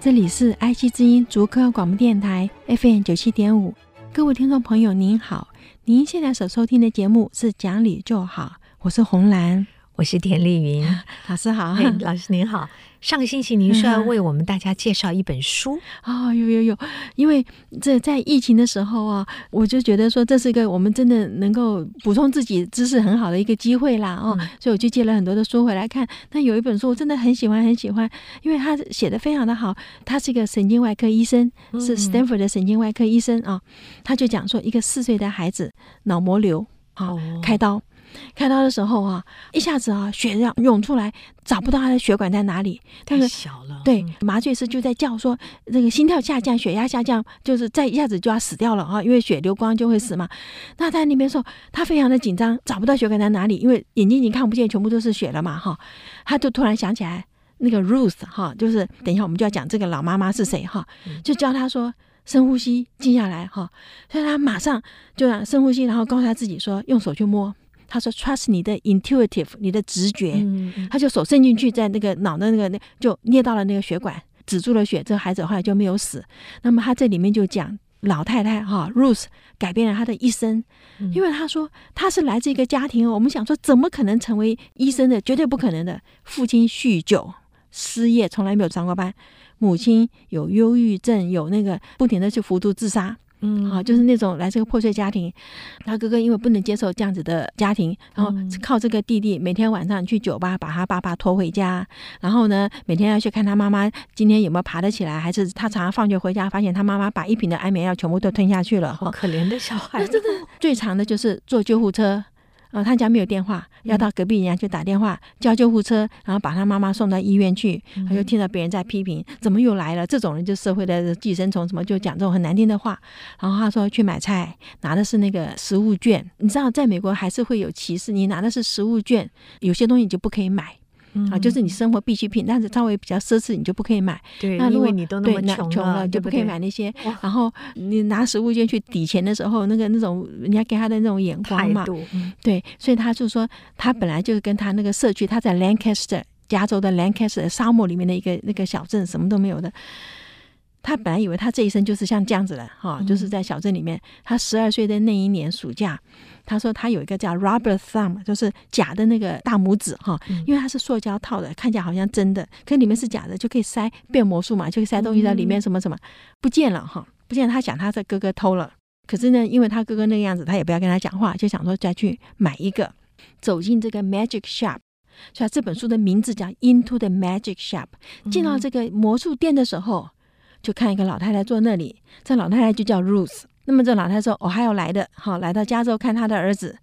这里是爱惜之音足科广播电台 FM 九七点五，各位听众朋友您好，您现在所收听的节目是《讲理就好》，我是红兰。我是田丽云。老师好，老师您好。上个星期您说要为我们大家介绍一本书。哦，有有有，因为这在疫情的时候啊，我就觉得说这是一个我们真的能够补充自己知识很好的一个机会啦哦，嗯、所以我就借了很多的书回来看。那有一本书我真的很喜欢很喜欢，因为他写的非常的好，他是一个神经外科医生，是 Stanford 的神经外科医生啊，他就讲说一个四岁的孩子脑膜瘤啊，开刀。开刀的时候啊，一下子啊，血量涌出来，找不到他的血管在哪里。太小了。对，麻醉师就在叫说，那个心跳下降，血压下降，就是再一下子就要死掉了啊，因为血流光就会死嘛。那他在那边说，他非常的紧张，找不到血管在哪里，因为眼睛已经看不见，全部都是血了嘛哈。他就突然想起来，那个 Ruth 哈，就是等一下我们就要讲这个老妈妈是谁哈，就教他说深呼吸，静下来哈。所以他马上就让深呼吸，然后告诉他自己说，用手去摸。他说：“Trust 你的 intuitive，你的直觉。嗯”他就手伸进去，在那个脑的那个那就捏到了那个血管，止住了血。这个孩子后来就没有死。那么他这里面就讲老太太哈，Rose 改变了他的一生，因为他说他是来自一个家庭，我们想说怎么可能成为医生的？绝对不可能的。父亲酗酒、失业，从来没有上过班；母亲有忧郁症，有那个不停的去服毒自杀。嗯，好，就是那种来自个破碎家庭，他哥哥因为不能接受这样子的家庭，然后靠这个弟弟每天晚上去酒吧把他爸爸拖回家，然后呢，每天要去看他妈妈今天有没有爬得起来，还是他常常放学回家发现他妈妈把一瓶的安眠药全部都吞下去了，好可怜的小孩。真的最长的就是坐救护车。呃，他家没有电话，要到隔壁人家去打电话叫救护车，然后把他妈妈送到医院去。他就听到别人在批评，怎么又来了？这种人就社会的寄生虫，什么就讲这种很难听的话。然后他说去买菜，拿的是那个食物券。你知道，在美国还是会有歧视，你拿的是食物券，有些东西你就不可以买。啊，就是你生活必需品，但是稍微比较奢侈，你就不可以买。对，那因为你都那么穷了，就不可以买那些。然后你拿食物券去抵钱的时候，那个那种人家给他的那种眼光嘛，对，所以他就说，他本来就是跟他那个社区，他在 Lancaster 加州的 Lancaster 沙漠里面的一个那个小镇，什么都没有的。他本来以为他这一生就是像这样子的，哈，就是在小镇里面。他十二岁的那一年暑假。他说他有一个叫 rubber thumb，就是假的那个大拇指哈，因为它是塑胶套的，看起来好像真的，可里面是假的，就可以塞变魔术嘛，就可以塞东西在里面，什么什么不见了哈，不见了。他想他的哥哥偷了，可是呢，因为他哥哥那个样子，他也不要跟他讲话，就想说再去买一个，走进这个 magic shop，所以这本书的名字叫 Into the Magic Shop。进到这个魔术店的时候，就看一个老太太坐那里，这老太太就叫 Ruth。那么这老太太说：“我还要来的，好，来到加州看她的儿子。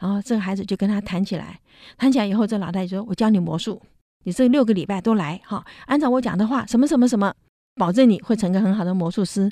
然后这个孩子就跟他谈起来，谈起来以后，这老太太说：我教你魔术，你这六个礼拜都来，哈，按照我讲的话，什么什么什么，保证你会成个很好的魔术师。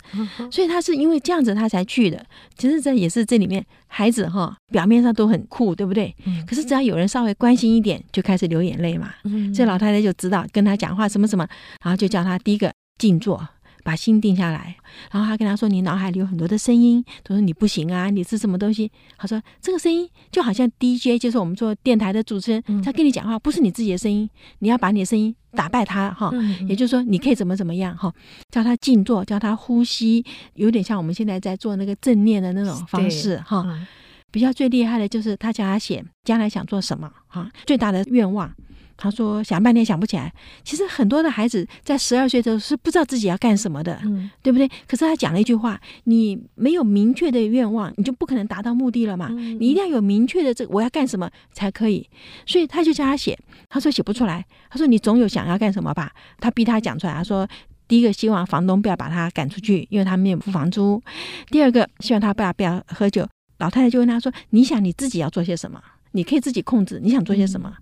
所以他是因为这样子他才去的。其实这也是这里面孩子哈，表面上都很酷，对不对？可是只要有人稍微关心一点，就开始流眼泪嘛。这老太太就知道跟他讲话什么什么，然后就叫他第一个静坐。”把心定下来，然后他跟他说：“你脑海里有很多的声音，他说你不行啊，你是什么东西？”他说：“这个声音就好像 DJ，就是我们做电台的主持人，他跟你讲话不是你自己的声音，你要把你的声音打败他哈。也就是说，你可以怎么怎么样哈，叫他静坐，叫他呼吸，有点像我们现在在做那个正念的那种方式哈。比较最厉害的就是他叫他写将来想做什么哈，最大的愿望。”他说想半天想不起来。其实很多的孩子在十二岁的时候是不知道自己要干什么的，嗯，对不对？可是他讲了一句话：你没有明确的愿望，你就不可能达到目的了嘛。你一定要有明确的这个我要干什么才可以。所以他就叫他写。他说写不出来。他说你总有想要干什么吧？他逼他讲出来。他说第一个希望房东不要把他赶出去，因为他没有付房租。第二个希望他不要不要喝酒。老太太就问他说：你想你自己要做些什么？你可以自己控制，你想做些什么？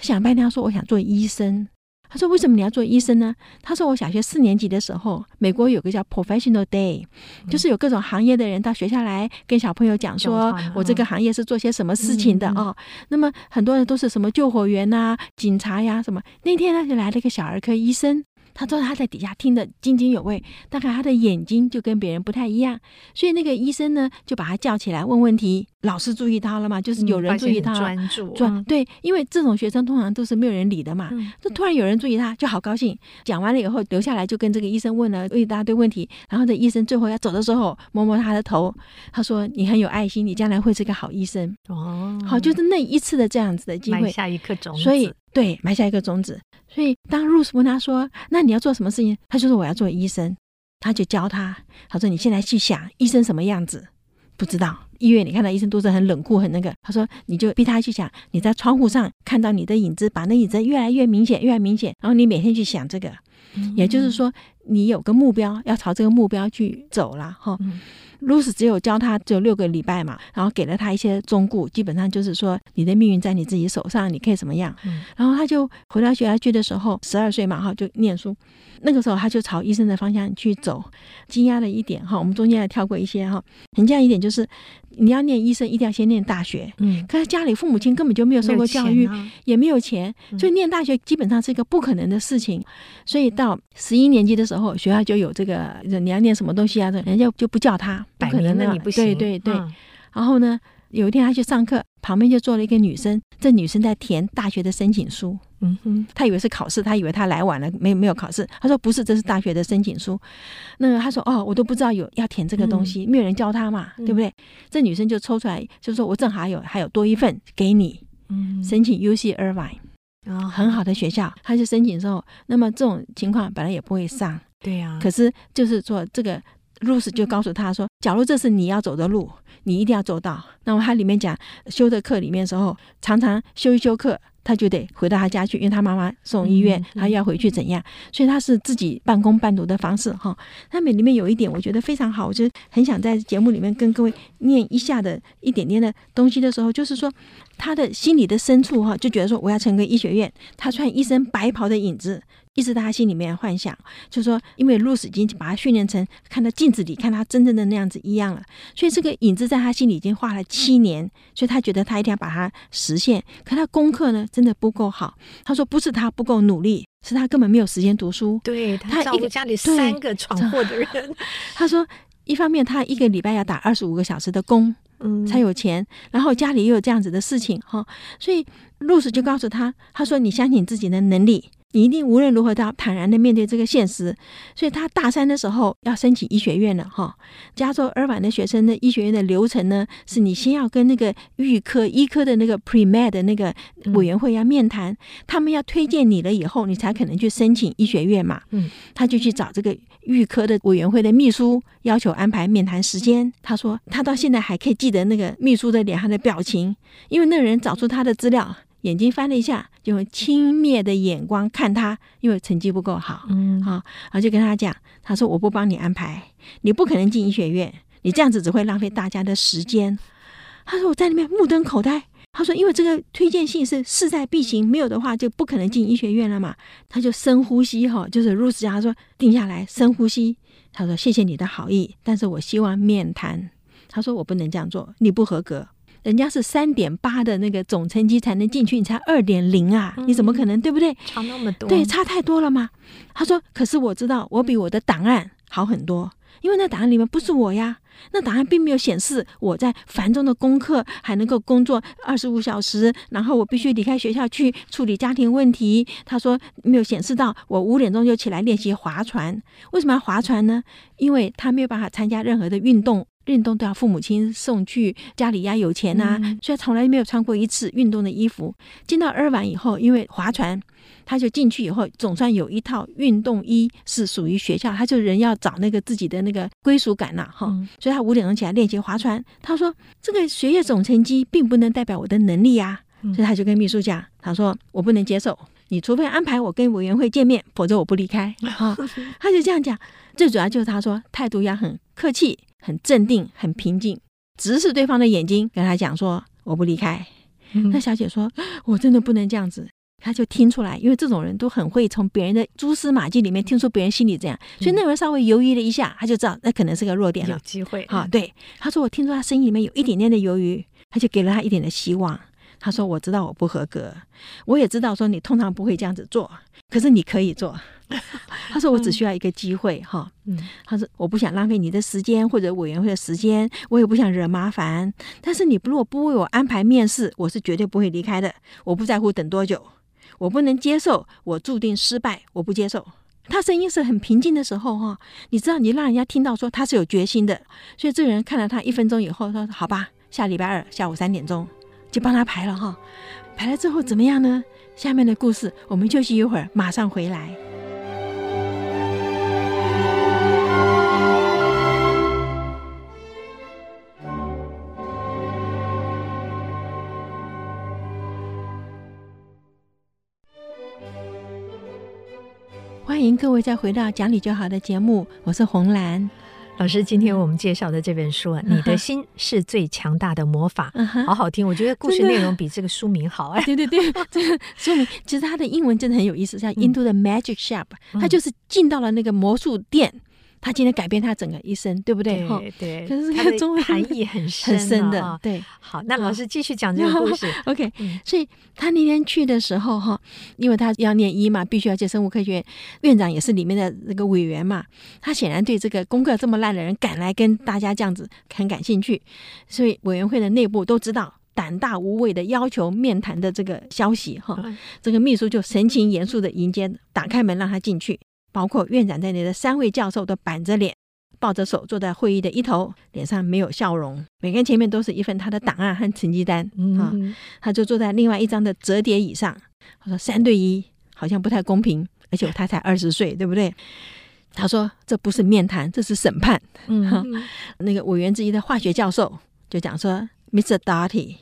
想半天，他说：“我想做医生。”他说：“为什么你要做医生呢？”他说：“我小学四年级的时候，美国有个叫 Professional Day，就是有各种行业的人到学校来跟小朋友讲说，我这个行业是做些什么事情的哦。那么很多人都是什么救火员呐、警察呀什么。那天呢，就来了一个小儿科医生。”他说他在底下听得津津有味，大概他的眼睛就跟别人不太一样，所以那个医生呢就把他叫起来问问题。老师注意他了嘛？就是有人注意他，专注专对，因为这种学生通常都是没有人理的嘛。就突然有人注意他，就好高兴。讲完了以后留下来就跟这个医生问了一大堆问题，然后这医生最后要走的时候摸摸他的头，他说：“你很有爱心，你将来会是个好医生。”哦，好，就是那一次的这样子的机会，下一颗种子。所以对，埋下一个种子。所以当 Ruth 问他说：“那你要做什么事情？”他就说：“我要做医生。”他就教他，他说：“你现在去想医生什么样子？不知道。”医院，你看到医生都是很冷酷，很那个。他说，你就逼他去想，你在窗户上看到你的影子，把那影子越来越明显，越来越明显。然后你每天去想这个，也就是说，你有个目标，要朝这个目标去走了哈。露丝、嗯、只有教他只有六个礼拜嘛，然后给了他一些忠告，基本上就是说，你的命运在你自己手上，你可以怎么样。嗯、然后他就回到学校去的时候，十二岁嘛哈，就念书。那个时候他就朝医生的方向去走。惊讶的一点哈，我们中间还跳过一些哈。很惊讶一点就是，你要念医生，一定要先念大学。嗯，可是家里父母亲根本就没有受过教育，也没有钱，所以念大学基本上是一个不可能的事情。所以到十一年级的时候，学校就有这个，你要念什么东西啊？人家就不叫他，不可能的，你不行。对对对。嗯、然后呢，有一天他去上课，旁边就坐了一个女生，这女生在填大学的申请书。嗯哼，他以为是考试，他以为他来晚了，没没有考试。他说不是，这是大学的申请书。那个他说哦，我都不知道有要填这个东西，嗯、没有人教他嘛，嗯、对不对？这女生就抽出来，就说我正好有还有多一份给你，嗯，申请 UC Irvine，哦，很好的学校。他就申请之后，那么这种情况本来也不会上，对呀、啊。可是就是说这个 Ruth 就告诉他说，假如这是你要走的路，你一定要走到。那么他里面讲修的课里面的时候，常常修一修课。他就得回到他家去，因为他妈妈送医院，他要回去怎样？所以他是自己半工半读的方式哈。他们里面有一点我觉得非常好，我就很想在节目里面跟各位念一下的一点点的东西的时候，就是说他的心里的深处哈，就觉得说我要成个医学院，他穿一身白袍的影子。一直在他心里面幻想，就是说，因为露丝已经把他训练成看到镜子里看他真正的那样子一样了，所以这个影子在他心里已经画了七年，所以他觉得他一定要把它实现。可他功课呢，真的不够好。他说不是他不够努力，是他根本没有时间读书。对，他照顾家里三个闯祸的人。他说，一方面他一个礼拜要打二十五个小时的工，嗯，才有钱，然后家里又有这样子的事情哈，所以露丝就告诉他，他说你相信自己的能力。你一定无论如何都要坦然的面对这个现实，所以他大三的时候要申请医学院了哈。加州尔湾的学生的医学院的流程呢，是你先要跟那个预科医科的那个 pre-med 的那个委员会要面谈，他们要推荐你了以后，你才可能去申请医学院嘛。嗯，他就去找这个预科的委员会的秘书，要求安排面谈时间。他说他到现在还可以记得那个秘书的脸上的表情，因为那个人找出他的资料。眼睛翻了一下，就用轻蔑的眼光看他，因为成绩不够好，嗯，好，然后就跟他讲，他说我不帮你安排，你不可能进医学院，你这样子只会浪费大家的时间。他说我在那边目瞪口呆，他说因为这个推荐信是势在必行，没有的话就不可能进医学院了嘛。他就深呼吸哈，就是 Ruth 他说定下来，深呼吸。他说谢谢你的好意，但是我希望面谈。他说我不能这样做，你不合格。人家是三点八的那个总成绩才能进去，你才二点零啊，你怎么可能，对不对？差那么多，对，差太多了嘛。他说：“可是我知道，我比我的档案好很多，因为那档案里面不是我呀，那档案并没有显示我在繁重的功课还能够工作二十五小时，然后我必须离开学校去处理家庭问题。”他说：“没有显示到我五点钟就起来练习划船，为什么要划船呢？因为他没有办法参加任何的运动。”运动都要父母亲送去，家里呀有钱呐、啊，嗯、所以从来没有穿过一次运动的衣服。进到二晚以后，因为划船，他就进去以后总算有一套运动衣是属于学校，他就人要找那个自己的那个归属感呐，哈。嗯、所以他五点钟起来练习划船。他说：“这个学业总成绩并不能代表我的能力呀、啊。嗯”所以他就跟秘书讲：“他说我不能接受，你除非安排我跟委员会见面，否则我不离开。”哈，他就这样讲。最主要就是他说态度要很客气。很镇定，很平静，直视对方的眼睛，跟他讲说：“我不离开。”那小姐说：“我真的不能这样子。”他就听出来，因为这种人都很会从别人的蛛丝马迹里面听出别人心里这样，所以那个人稍微犹豫了一下，他就知道那可能是个弱点了，有机会。啊，对，他说我听出他声音里面有一点点的犹豫，他就给了他一点的希望。他说我知道我不合格，我也知道说你通常不会这样子做，可是你可以做。他说我只需要一个机会哈，嗯，他说我不想浪费你的时间或者委员会的时间，我也不想惹麻烦，但是你如果不为我安排面试，我是绝对不会离开的，我不在乎等多久。我不能接受，我注定失败。我不接受。他声音是很平静的时候，哈，你知道，你让人家听到说他是有决心的，所以这个人看了他一分钟以后，说：“好吧，下礼拜二下午三点钟就帮他排了，哈，排了之后怎么样呢？下面的故事我们休息一会儿，马上回来。”欢迎各位再回到讲理就好的节目，我是红兰老师。今天我们介绍的这本书，啊《你的心是最强大的魔法》，嗯，好好听。我觉得故事内容比这个书名好 哎。对对对，这个书名其实它的英文真的很有意思，叫《Into the Magic Shop》，它就是进到了那个魔术店。他今天改变他整个一生，对不对？对对。可是这个中文含义很深很深的。对，好，那老师继续讲这个故事。OK，所以他那天去的时候哈，因为他要念医嘛，必须要接生物科学院，院长也是里面的那个委员嘛。他显然对这个功课这么烂的人赶来跟大家这样子很感兴趣，所以委员会的内部都知道胆大无畏的要求面谈的这个消息哈。这个秘书就神情严肃的迎接，打开门让他进去。包括院长在内的三位教授都板着脸，抱着手坐在会议的一头，脸上没有笑容。每个人前面都是一份他的档案和成绩单。嗯，啊，他就坐在另外一张的折叠椅上。他说：“三对一好像不太公平，而且他才二十岁，对不对？”他说：“这不是面谈，这是审判。”嗯，啊，那个委员之一的化学教授就讲说：“Mr. Doughty。”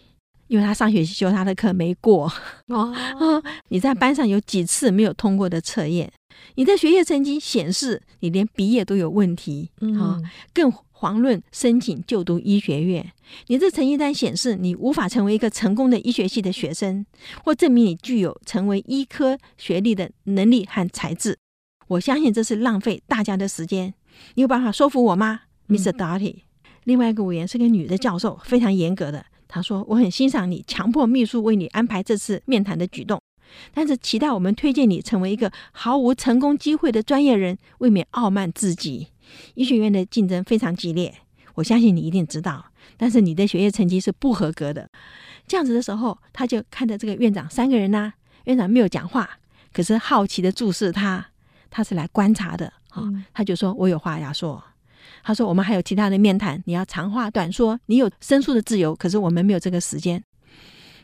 因为他上学期修他的课没过哦，你在班上有几次没有通过的测验？你的学业成绩显示你连毕业都有问题啊！更遑论申请就读医学院。你这成绩单显示你无法成为一个成功的医学系的学生，或证明你具有成为医科学历的能力和才智。我相信这是浪费大家的时间。你有办法说服我吗，Mr. Doughty？另外一个委员是个女的教授，非常严格的。她说：“我很欣赏你强迫秘书为你安排这次面谈的举动，但是期待我们推荐你成为一个毫无成功机会的专业人，未免傲慢至极。医学院的竞争非常激烈，我相信你一定知道。但是你的学业成绩是不合格的。”这样子的时候，他就看着这个院长三个人呐、啊，院长没有讲话，可是好奇的注视他，他是来观察的。哈，他就说：“我有话要说。”他说：“我们还有其他的面谈，你要长话短说，你有申诉的自由。可是我们没有这个时间。”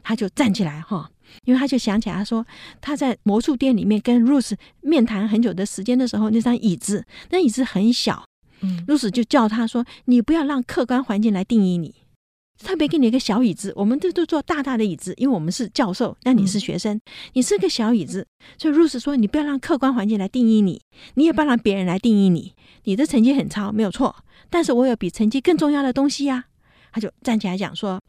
他就站起来哈，因为他就想起来，他说他在魔术店里面跟 Ruth 面谈很久的时间的时候，那张椅子，那椅子很小。嗯，Ruth 就叫他说：“你不要让客观环境来定义你。”特别给你一个小椅子，我们这都坐大大的椅子，因为我们是教授，那你是学生，你是个小椅子，所以 Ruth 说，你不要让客观环境来定义你，你也不要让别人来定义你。你的成绩很差，没有错，但是我有比成绩更重要的东西呀。他就站起来讲说，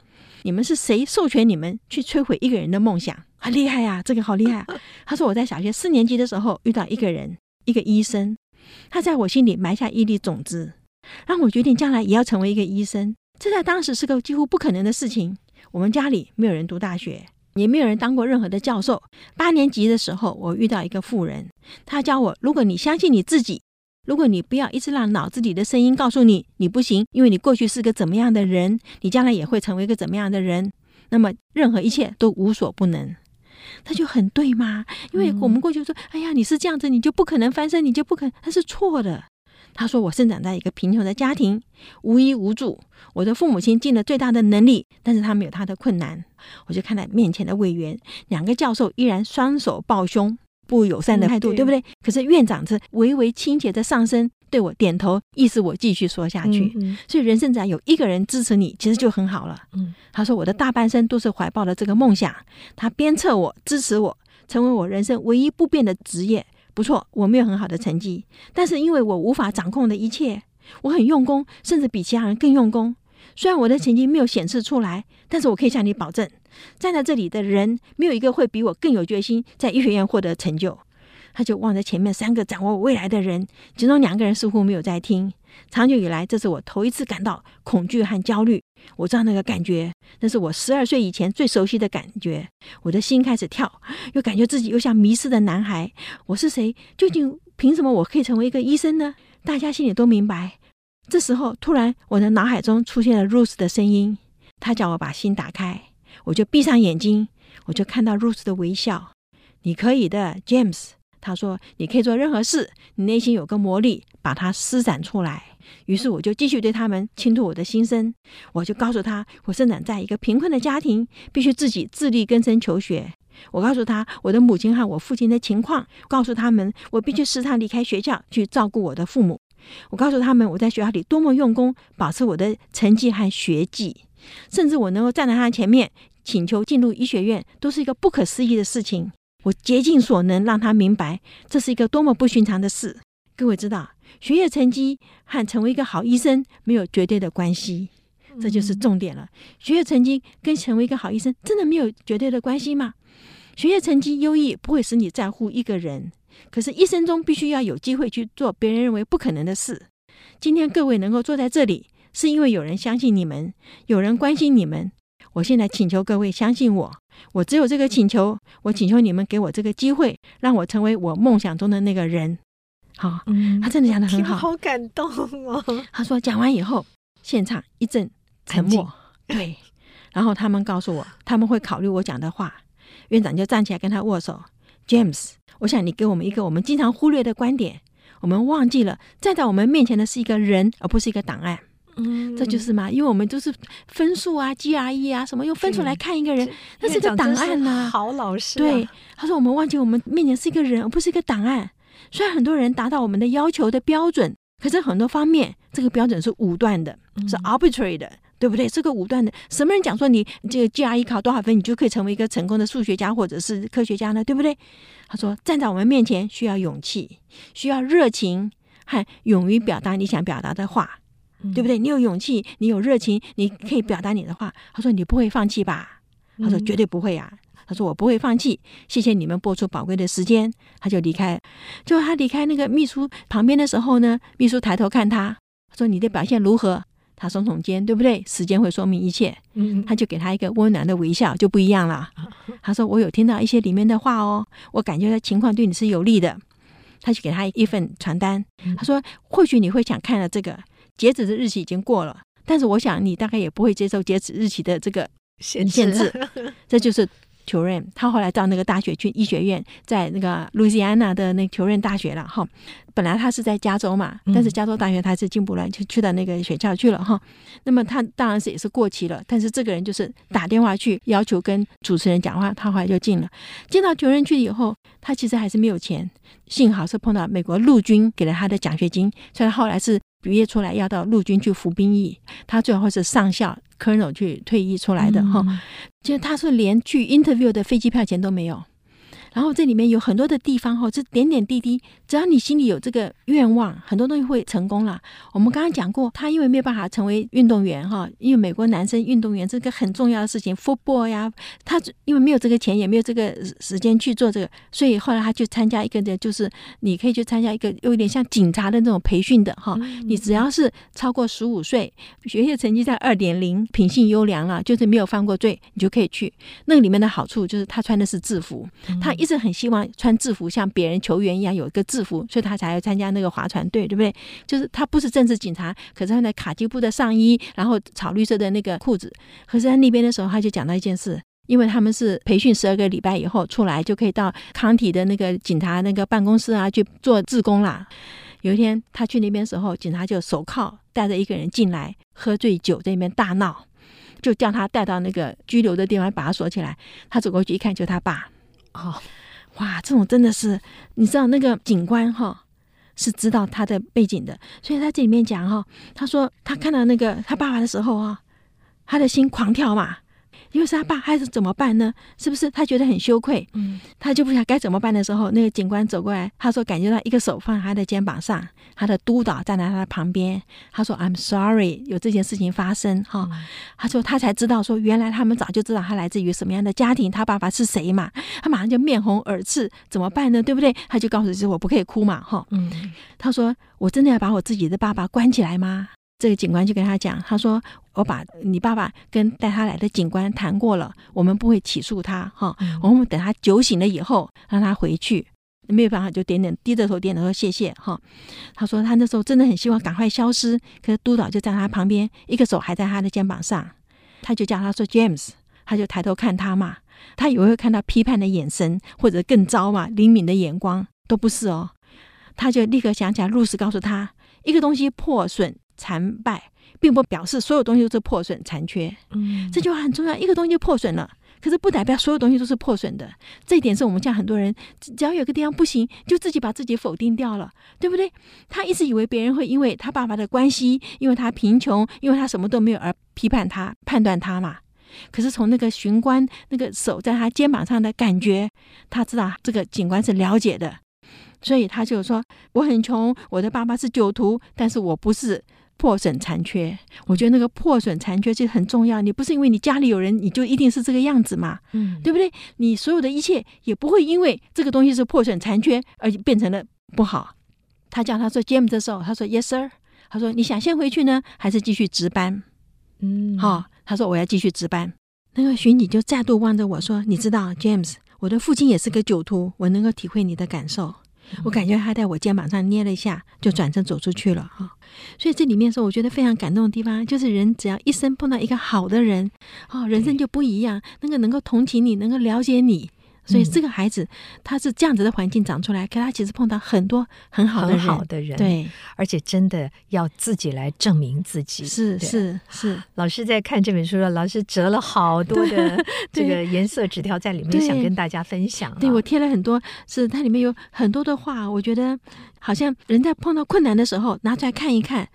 你们是谁授权你们去摧毁一个人的梦想？很厉害呀，这个好厉害啊。他说我在小学四年级的时候遇到一个人，一个医生，他在我心里埋下一粒种子，让我决定将来也要成为一个医生。这在当时是个几乎不可能的事情。我们家里没有人读大学，也没有人当过任何的教授。八年级的时候，我遇到一个富人，他教我：如果你相信你自己，如果你不要一直让脑子里的声音告诉你你不行，因为你过去是个怎么样的人，你将来也会成为一个怎么样的人，那么任何一切都无所不能。他就很对吗？因为我们过去说：哎呀，你是这样子，你就不可能翻身，你就不可能。他是错的。他说：“我生长在一个贫穷的家庭，无依无助。我的父母亲尽了最大的能力，但是他们有他的困难。我就看到面前的委员，两个教授依然双手抱胸，不友善的态度，嗯、对不对？可是院长是微微倾斜的上身，对我点头，意思我继续说下去。所以人生只要有一个人支持你，其实就很好了。嗯，他说我的大半生都是怀抱了这个梦想，他鞭策我，支持我，成为我人生唯一不变的职业。”不错，我没有很好的成绩，但是因为我无法掌控的一切，我很用功，甚至比其他人更用功。虽然我的成绩没有显示出来，但是我可以向你保证，站在这里的人，没有一个会比我更有决心在医学院获得成就。他就望着前面三个掌握我未来的人，其中两个人似乎没有在听。长久以来，这是我头一次感到恐惧和焦虑。我知道那个感觉，那是我十二岁以前最熟悉的感觉。我的心开始跳，又感觉自己又像迷失的男孩。我是谁？究竟凭什么我可以成为一个医生呢？大家心里都明白。这时候，突然我的脑海中出现了 Rose 的声音，他叫我把心打开。我就闭上眼睛，我就看到 Rose 的微笑。你可以的，James。他说：“你可以做任何事，你内心有个魔力，把它施展出来。”于是我就继续对他们倾吐我的心声。我就告诉他，我生长在一个贫困的家庭，必须自己自力更生求学。我告诉他我的母亲和我父亲的情况，告诉他们我必须时常离开学校去照顾我的父母。我告诉他们我在学校里多么用功，保持我的成绩和学绩，甚至我能够站在他前面请求进入医学院，都是一个不可思议的事情。我竭尽所能让他明白，这是一个多么不寻常的事。各位知道，学业成绩和成为一个好医生没有绝对的关系，这就是重点了。学业成绩跟成为一个好医生真的没有绝对的关系吗？学业成绩优异不会使你在乎一个人，可是一生中必须要有机会去做别人认为不可能的事。今天各位能够坐在这里，是因为有人相信你们，有人关心你们。我现在请求各位相信我，我只有这个请求，我请求你们给我这个机会，让我成为我梦想中的那个人。好，嗯，他真的讲的很好，好感动哦。他说讲完以后，现场一阵沉默，对，然后他们告诉我他们会考虑我讲的话。院长就站起来跟他握手，James，我想你给我们一个我们经常忽略的观点，我们忘记了站在我们面前的是一个人，而不是一个档案。嗯，这就是嘛，因为我们都是分数啊、GRE 啊什么，用分数来看一个人，那是个档案呐、啊。好老师、啊，对，他说我们忘记我们面前是一个人，而不是一个档案。虽然很多人达到我们的要求的标准，可是很多方面这个标准是武断的，嗯、是 arbitrary 的，对不对？是个武断的，什么人讲说你这个 GRE 考多少分，你就可以成为一个成功的数学家或者是科学家呢？对不对？他说站在我们面前需要勇气，需要热情和勇于表达你想表达的话。对不对？你有勇气，你有热情，你可以表达你的话。他说：“你不会放弃吧？”他说：“绝对不会啊。”他说：“我不会放弃。”谢谢你们播出宝贵的时间。他就离开。就他离开那个秘书旁边的时候呢，秘书抬头看他，说：“你的表现如何？”他耸耸肩，对不对？时间会说明一切。嗯，他就给他一个温暖的微笑，就不一样了。他说：“我有听到一些里面的话哦，我感觉情况对你是有利的。”他就给他一份传单。他说：“或许你会想看了这个。”截止的日期已经过了，但是我想你大概也不会接受截止日期的这个限制。这就是 Turenne，他后来到那个大学去医学院，在那个路易斯安那的那个 Turenne 大学了哈。本来他是在加州嘛，但是加州大学他是进不来，就去到那个学校去了哈。那么他当然是也是过期了，但是这个人就是打电话去要求跟主持人讲话，他后来就进了。进到 Turenne 去以后，他其实还是没有钱，幸好是碰到美国陆军给了他的奖学金，所以他后来是。毕业出来要到陆军去服兵役，他最后是上校 Colonel 去退役出来的哈，就、他是连去 interview 的飞机票钱都没有。然后这里面有很多的地方哈，这点点滴滴，只要你心里有这个愿望，很多东西会成功了。我们刚刚讲过，他因为没有办法成为运动员哈，因为美国男生运动员这个很重要的事情，football 呀，他因为没有这个钱，也没有这个时间去做这个，所以后来他去参加一个的，就是你可以去参加一个有点像警察的那种培训的哈。你只要是超过十五岁，学业成绩在二点零，品性优良了，就是没有犯过罪，你就可以去。那个里面的好处就是他穿的是制服，他一。一直很希望穿制服，像别人球员一样有一个制服，所以他才要参加那个划船队，对不对？就是他不是正式警察，可是他的卡其布的上衣，然后草绿色的那个裤子。可是在那边的时候，他就讲到一件事，因为他们是培训十二个礼拜以后出来，就可以到康体的那个警察那个办公室啊去做志工啦。有一天他去那边时候，警察就手铐带着一个人进来，喝醉酒在那边大闹，就叫他带到那个拘留的地方，把他锁起来。他走过去一看，就他爸。哦，哇，这种真的是，你知道那个警官哈是知道他的背景的，所以他这里面讲哈，他说他看到那个他爸爸的时候啊，他的心狂跳嘛，因为是他爸，还是怎么办呢？是不是他觉得很羞愧？嗯，他就不晓得该怎么办的时候，那个警官走过来，他说感觉到一个手放在他的肩膀上，他的督导站在他的旁边，他说 I'm sorry，有这件事情发生哈。他说他才知道说原来他们早就知道他来自于什么样的家庭，他爸爸是谁嘛？他马上就面红耳赤，怎么办呢？对不对？他就告诉自己我不可以哭嘛哈。嗯，他说我真的要把我自己的爸爸关起来吗？这个警官就跟他讲，他说：“我把你爸爸跟带他来的警官谈过了，我们不会起诉他，哈，我们等他酒醒了以后让他回去。没有办法，就点点低着头点头说谢谢，哈。他说他那时候真的很希望赶快消失，可是督导就在他旁边，一个手还在他的肩膀上，他就叫他说 James，他就抬头看他嘛，他以为会看到批判的眼神或者更糟嘛，灵敏的眼光都不是哦，他就立刻想起来，露丝告诉他一个东西破损。”残败并不表示所有东西都是破损残缺，嗯，这句话很重要。一个东西破损了，可是不代表所有东西都是破损的。这一点是我们像很多人，只要有个地方不行，就自己把自己否定掉了，对不对？他一直以为别人会因为他爸爸的关系，因为他贫穷，因为他什么都没有而批判他、判断他嘛。可是从那个巡官那个手在他肩膀上的感觉，他知道这个警官是了解的，所以他就说：“我很穷，我的爸爸是酒徒，但是我不是。”破损残缺，我觉得那个破损残缺就很重要。你不是因为你家里有人，你就一定是这个样子嘛？嗯，对不对？你所有的一切也不会因为这个东西是破损残缺而变成了不好。他叫他说 James 的时候，他说 Yes sir。他说你想先回去呢，还是继续值班？嗯，好、哦。他说我要继续值班。那个巡警就再度望着我说：“你知道，James，我的父亲也是个酒徒，我能够体会你的感受。”我感觉他在我肩膀上捏了一下，就转身走出去了哈。所以这里面说，我觉得非常感动的地方，就是人只要一生碰到一个好的人，哦，人生就不一样。那个能够同情你，能够了解你。所以这个孩子、嗯、他是这样子的环境长出来，可他其实碰到很多很好的好的人，对，而且真的要自己来证明自己。是是是，老师在看这本书了老师折了好多的 这个颜色纸条在里面，想跟大家分享。对，我贴了很多，是它里面有很多的话，我觉得好像人在碰到困难的时候拿出来看一看。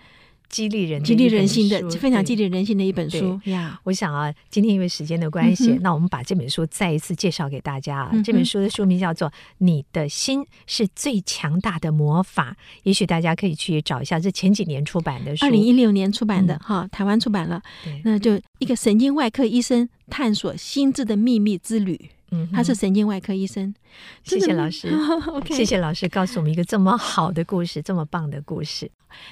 激励人、激励人心的，非常激励人心的一本书呀。Yeah. 我想啊，今天因为时间的关系，嗯、那我们把这本书再一次介绍给大家啊。嗯、这本书的书名叫做《你的心是最强大的魔法》，也许大家可以去找一下，这前几年出版的书，二零一六年出版的哈、嗯，台湾出版了。对，那就一个神经外科医生探索心智的秘密之旅。嗯，他是神经外科医生。谢谢老师，okay. 谢谢老师告诉我们一个这么好的故事，这么棒的故事。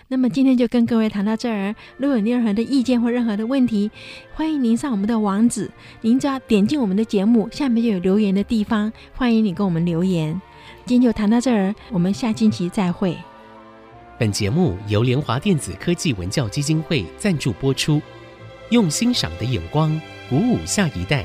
那么今天就跟各位谈到这儿。如果有任何的意见或任何的问题，欢迎您上我们的网址，您只要点进我们的节目，下面就有留言的地方，欢迎你跟我们留言。今天就谈到这儿，我们下星期再会。本节目由联华电子科技文教基金会赞助播出，用欣赏的眼光鼓舞下一代。